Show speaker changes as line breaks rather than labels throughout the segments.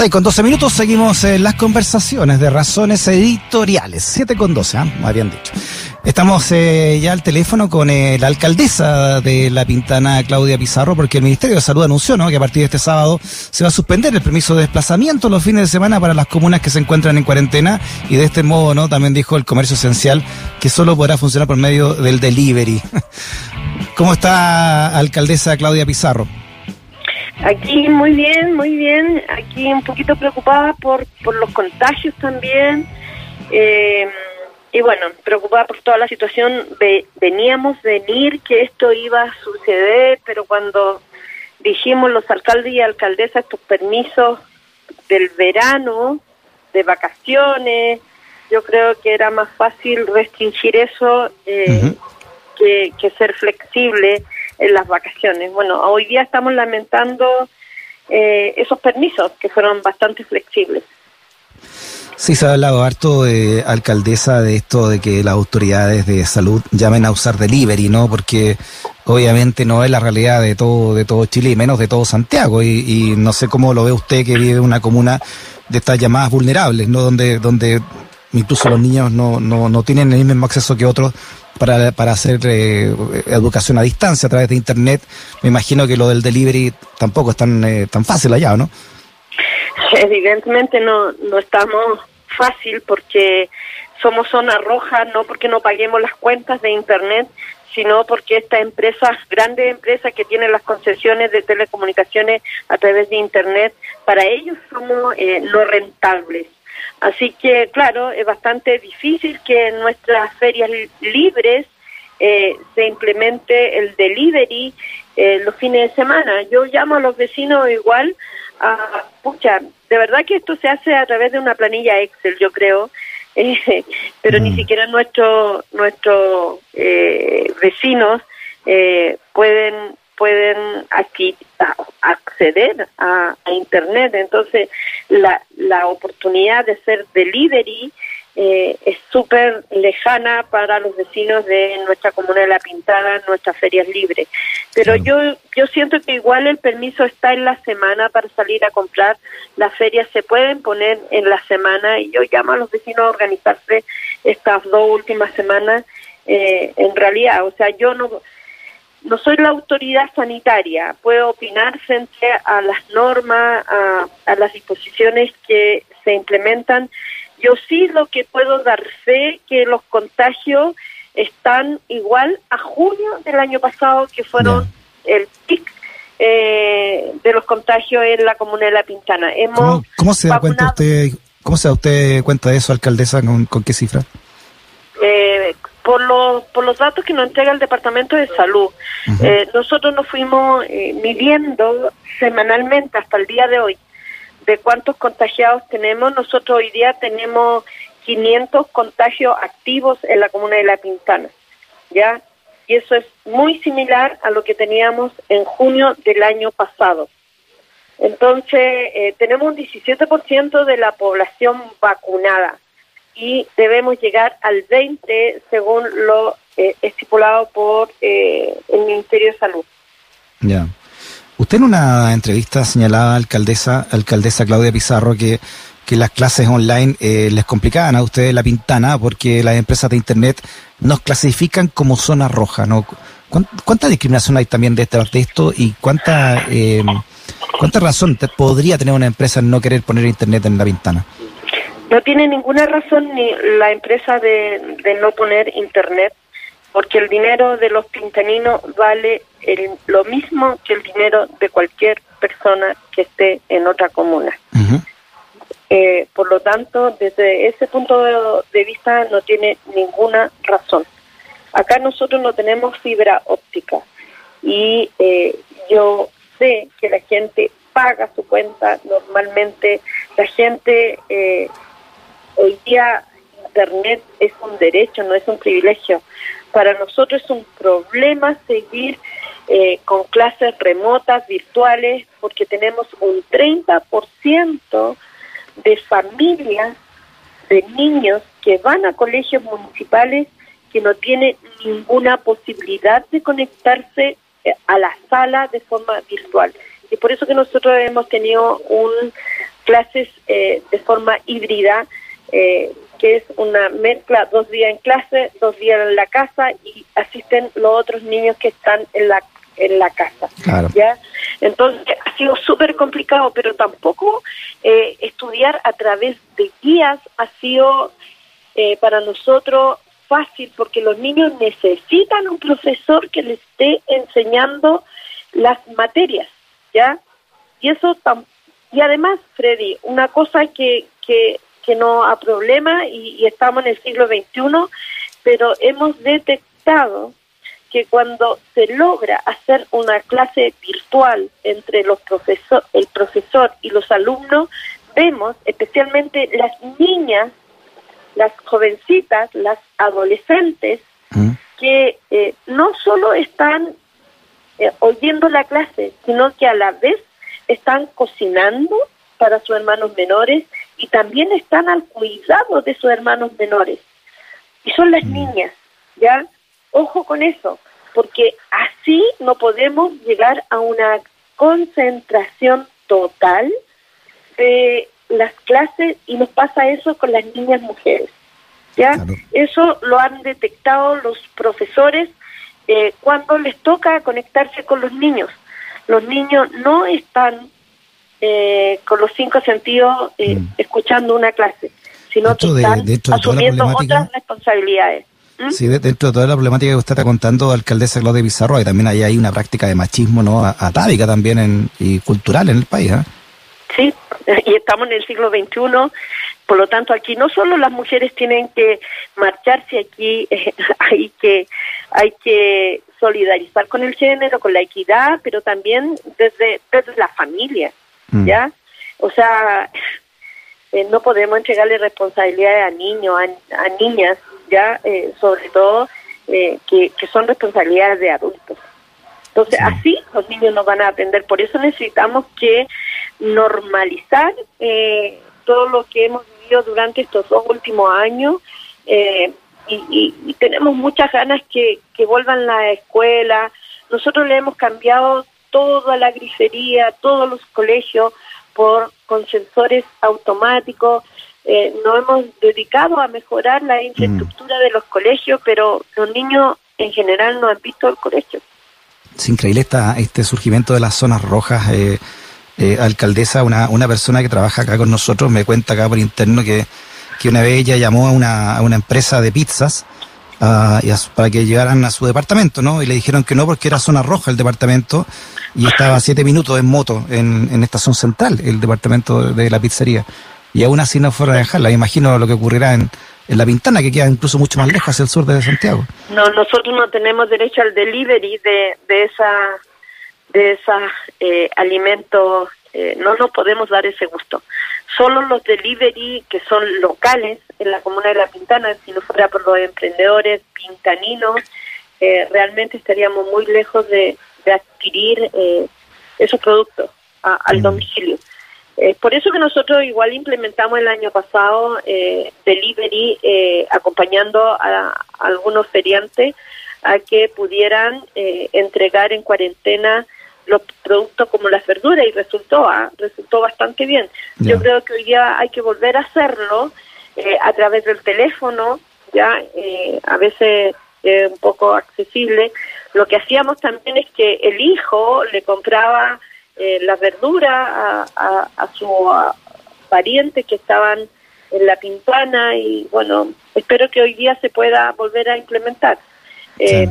6 con 12 minutos seguimos en las conversaciones de razones editoriales. 7 con 12, ¿eh? me habían dicho. Estamos eh, ya al teléfono con eh, la alcaldesa de La Pintana, Claudia Pizarro, porque el Ministerio de Salud anunció que a partir de este sábado se va a suspender el permiso de desplazamiento los fines de semana para las comunas que se encuentran en cuarentena y de este modo no también dijo el comercio esencial que solo podrá funcionar por medio del delivery. ¿Cómo está, alcaldesa Claudia Pizarro?
Aquí muy bien, muy bien. Aquí un poquito preocupada por, por los contagios también. Eh, y bueno, preocupada por toda la situación. veníamos venir que esto iba a suceder, pero cuando dijimos los alcaldes y alcaldesas estos permisos del verano, de vacaciones, yo creo que era más fácil restringir eso eh, que, que ser flexible en las vacaciones. Bueno, hoy día estamos lamentando eh, esos permisos que fueron bastante flexibles.
Sí, se ha hablado harto, de alcaldesa, de esto de que las autoridades de salud llamen a usar delivery, ¿no? Porque obviamente no es la realidad de todo, de todo Chile y menos de todo Santiago. Y, y no sé cómo lo ve usted que vive una comuna de estas llamadas vulnerables, ¿no? Donde, donde incluso los niños no, no, no tienen el mismo acceso que otros para, para hacer eh, educación a distancia a través de Internet. Me imagino que lo del delivery tampoco es tan, eh, tan fácil allá, ¿no?
Evidentemente no, no estamos fácil porque somos zona roja, no porque no paguemos las cuentas de Internet, sino porque estas empresas, grandes empresas que tienen las concesiones de telecomunicaciones a través de Internet, para ellos somos eh, no rentables. Así que, claro, es bastante difícil que en nuestras ferias libres eh, se implemente el delivery eh, los fines de semana. Yo llamo a los vecinos igual a, pucha, de verdad que esto se hace a través de una planilla Excel, yo creo, eh, pero ni mm. siquiera nuestros nuestros vecinos pueden pueden aquí acceder a, Internet. Entonces, la, la oportunidad de ser delivery eh, es súper lejana para los vecinos de nuestra comuna de La Pintada, nuestras ferias libres. Pero yo, yo siento que igual el permiso está en la semana para salir a comprar. Las ferias se pueden poner en la semana y yo llamo a los vecinos a organizarse estas dos últimas semanas. Eh, en realidad, o sea, yo no no soy la autoridad sanitaria, puedo opinar frente a las normas, a, las disposiciones que se implementan. Yo sí lo que puedo dar fe que los contagios están igual a junio del año pasado, que fueron el pic eh, de los contagios en la comuna de La Pintana.
Hemos ¿Cómo, se da cuenta usted, cómo se da usted cuenta de eso, alcaldesa, con, con qué cifra?
Eh, por los, por los datos que nos entrega el Departamento de Salud. Eh, nosotros nos fuimos eh, midiendo semanalmente hasta el día de hoy de cuántos contagiados tenemos. Nosotros hoy día tenemos 500 contagios activos en la comuna de La Pintana, ¿ya? Y eso es muy similar a lo que teníamos en junio del año pasado. Entonces, eh, tenemos un 17% de la población vacunada y debemos llegar al 20 según lo eh, estipulado por eh, el Ministerio de Salud.
Ya. Usted en una entrevista señalaba, alcaldesa, alcaldesa Claudia Pizarro, que, que las clases online eh, les complicaban a ustedes la pintana porque las empresas de Internet nos clasifican como zona roja. ¿no? ¿Cuánta discriminación hay también de, este, de esto y cuánta, cuánta razón podría tener una empresa en no querer poner Internet en la pintana?
No tiene ninguna razón ni la empresa de, no poner internet, porque el dinero de los pintaninos vale lo mismo que el dinero de cualquier persona que esté en otra comuna. Eh, por lo tanto, desde ese punto de, vista no tiene ninguna razón. Acá nosotros no tenemos fibra óptica y eh, yo sé que la gente paga su cuenta normalmente, la gente eh, hoy día Internet es un derecho, no es un privilegio. Para nosotros es un problema seguir eh, con clases remotas, virtuales, porque tenemos un 30% de familias, de niños que van a colegios municipales que no tienen ninguna posibilidad de conectarse eh, a la sala de forma virtual. Y por eso que nosotros hemos tenido un clases eh, de forma híbrida, eh, que es una mezcla, dos días en clase, dos días en la casa y asisten los otros niños que están en la en la casa. ¿ya? Entonces ha sido súper complicado, pero tampoco eh, estudiar a través de guías ha sido eh, para nosotros fácil porque los niños necesitan un profesor que les esté enseñando las materias, ¿ya? Y eso y además, Freddy, una cosa que, que, que no ha problema y, y estamos en el siglo XXI, pero hemos detectado que cuando se logra hacer una clase virtual entre los profesor, el profesor y los alumnos, vemos especialmente las niñas, las jovencitas, las adolescentes, mm. que eh, no solo están eh, oyendo la clase, sino que a la vez están cocinando para sus hermanos menores y también están al cuidado de sus hermanos menores. Y son las mm. niñas, ¿ya? Ojo con eso, porque así no podemos llegar a una concentración total de las clases y nos pasa eso con las niñas mujeres. ¿ya? Eso lo han detectado los profesores eh, cuando les toca conectarse con los niños. Los niños no están eh, con los cinco sentidos eh, mm. escuchando una clase, sino que están asumiendo otras responsabilidades.
¿Mm? Sí, dentro de toda la problemática que usted está contando, alcaldesa Claudia Pizarro, y también ahí hay una práctica de machismo no atávica también en, y cultural en el país. ¿eh?
Sí, y estamos en el siglo XXI, por lo tanto aquí no solo las mujeres tienen que marcharse aquí, hay que hay que solidarizar con el género, con la equidad, pero también desde, desde la familia, mm. ¿ya? O sea, eh, no podemos entregarle responsabilidades a niños, a, a niñas, ya eh, sobre todo eh, que, son responsabilidades de adultos. Entonces, así los niños no van a aprender. Por eso necesitamos que normalizar eh, todo lo que hemos vivido durante estos dos últimos años y, y, tenemos muchas ganas que, que vuelvan la escuela. Nosotros le hemos cambiado toda la grifería, todos los colegios por con sensores automáticos. Eh, nos hemos dedicado a mejorar la infraestructura de los colegios, pero los niños en general no han visto el colegio.
Es increíble esta, este surgimiento de las zonas rojas. Eh, eh, alcaldesa, una, una persona que trabaja acá con nosotros me cuenta acá por interno que, que una vez ella llamó a una, a una empresa de pizzas uh, para que llegaran a su departamento, ¿no? Y le dijeron que no porque era zona roja el departamento y estaba siete minutos en moto en, en estación central, el departamento de la pizzería y aún así no fuera a dejarla. Me imagino lo que ocurrirá en, en La Pintana, que queda incluso mucho más lejos hacia el sur de Santiago.
No, nosotros no tenemos derecho al delivery de, de esa de esa eh, alimentos, eh, no nos podemos dar ese gusto. Solo los delivery que son locales en la comuna de La Pintana, si no fuera por los emprendedores pintaninos, eh, realmente estaríamos muy lejos de, de adquirir eh, esos productos al domicilio. Eh, por eso que nosotros igual implementamos el año pasado eh, delivery eh, acompañando a, algunos feriantes a que pudieran eh, entregar en cuarentena los productos como las verduras y resultó ah, resultó bastante bien. Yo creo que hoy día hay que volver a hacerlo a través del teléfono, ya a veces un poco accesible. Lo que hacíamos también es que el hijo le compraba eh, la verdura a, a, su parientes que estaban en la pintana y bueno, espero que hoy día se pueda volver a implementar. Eh,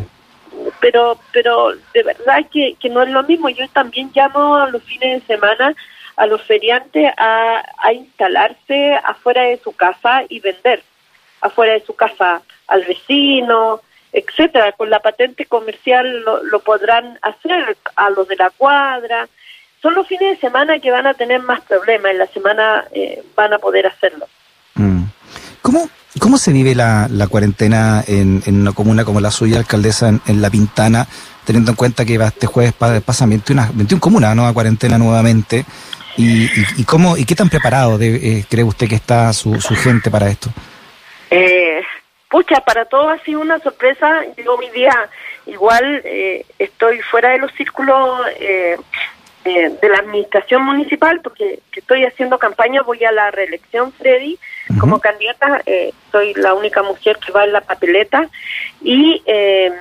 pero pero de verdad que, que no es lo mismo. Yo también llamo a los fines de semana a los feriantes a, a instalarse afuera de su casa y vender afuera de su casa al vecino, etcétera. Con la patente comercial lo, lo podrán hacer a los de la cuadra, son los fines de semana que van a tener más problemas, en la semana eh, van a poder hacerlo.
Mm. ¿Cómo, ¿Cómo se vive la, la cuarentena en, en, una comuna como la suya, alcaldesa, en, La Pintana, teniendo en cuenta que este jueves pasan 21, 21 comunas ¿no? a cuarentena nuevamente? ¿Y, y, cómo, y qué tan preparado eh, cree usted que está su, su gente para esto?
Eh, pucha, para todos ha sido una sorpresa. Yo hoy día igual eh, estoy fuera de los círculos eh, eh, de la administración municipal, porque estoy haciendo campaña, voy a la reelección, Freddy, como candidata, eh, soy la única mujer que va en la papeleta. Y, eh,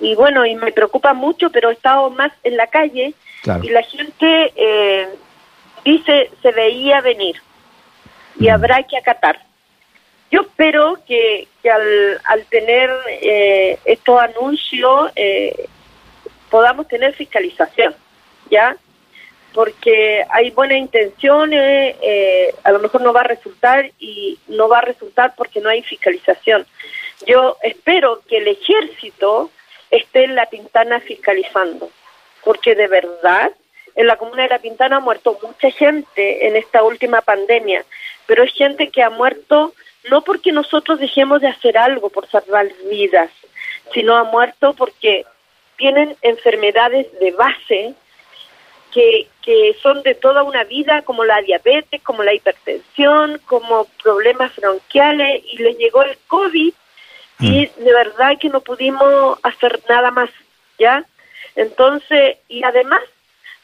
y bueno, y me preocupa mucho, pero he estado más en la calle y la gente eh, dice se veía venir y habrá que acatar. Yo espero que, que al, al tener eh, estos anuncios eh, podamos tener fiscalización, ¿ya? Porque hay buenas intenciones, eh, a lo mejor no va a resultar y no va a resultar porque no hay fiscalización. Yo espero que el ejército esté en la Pintana fiscalizando, porque de verdad en la comuna de La Pintana ha muerto mucha gente en esta última pandemia, pero es gente que ha muerto no porque nosotros dejemos de hacer algo por salvar vidas, sino ha muerto porque tienen enfermedades de base que, que son de toda una vida, como la diabetes, como la hipertensión, como problemas bronquiales, y les llegó el COVID y de verdad que no pudimos hacer nada más, ¿ya? Entonces, y además,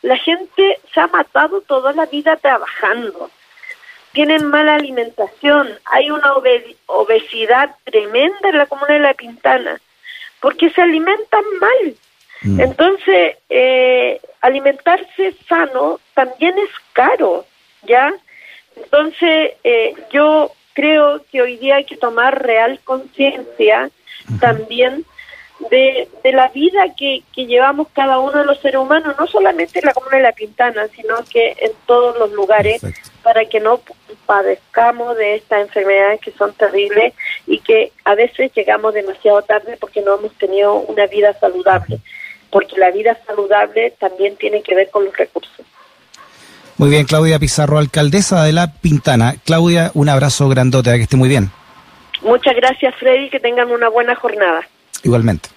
la gente se ha matado toda la vida trabajando tienen mala alimentación, hay una obesidad tremenda en la comuna de La Pintana, porque se alimentan mal. Mm. Entonces, eh, alimentarse sano también es caro, ¿ya? Entonces, eh, yo creo que hoy día hay que tomar real conciencia también de, de la vida que, que llevamos cada uno de los seres humanos, no solamente en la comuna de La Pintana, sino que en todos los lugares, para que no padezcamos de estas enfermedades que son terribles y que a veces llegamos demasiado tarde porque no hemos tenido una vida saludable, porque la vida saludable también tiene que ver con los recursos.
Muy bien, Claudia Pizarro, alcaldesa de La Pintana. Claudia, un abrazo grandote, que esté muy bien.
Muchas gracias, Freddy, que tengan una buena jornada.
Igualmente.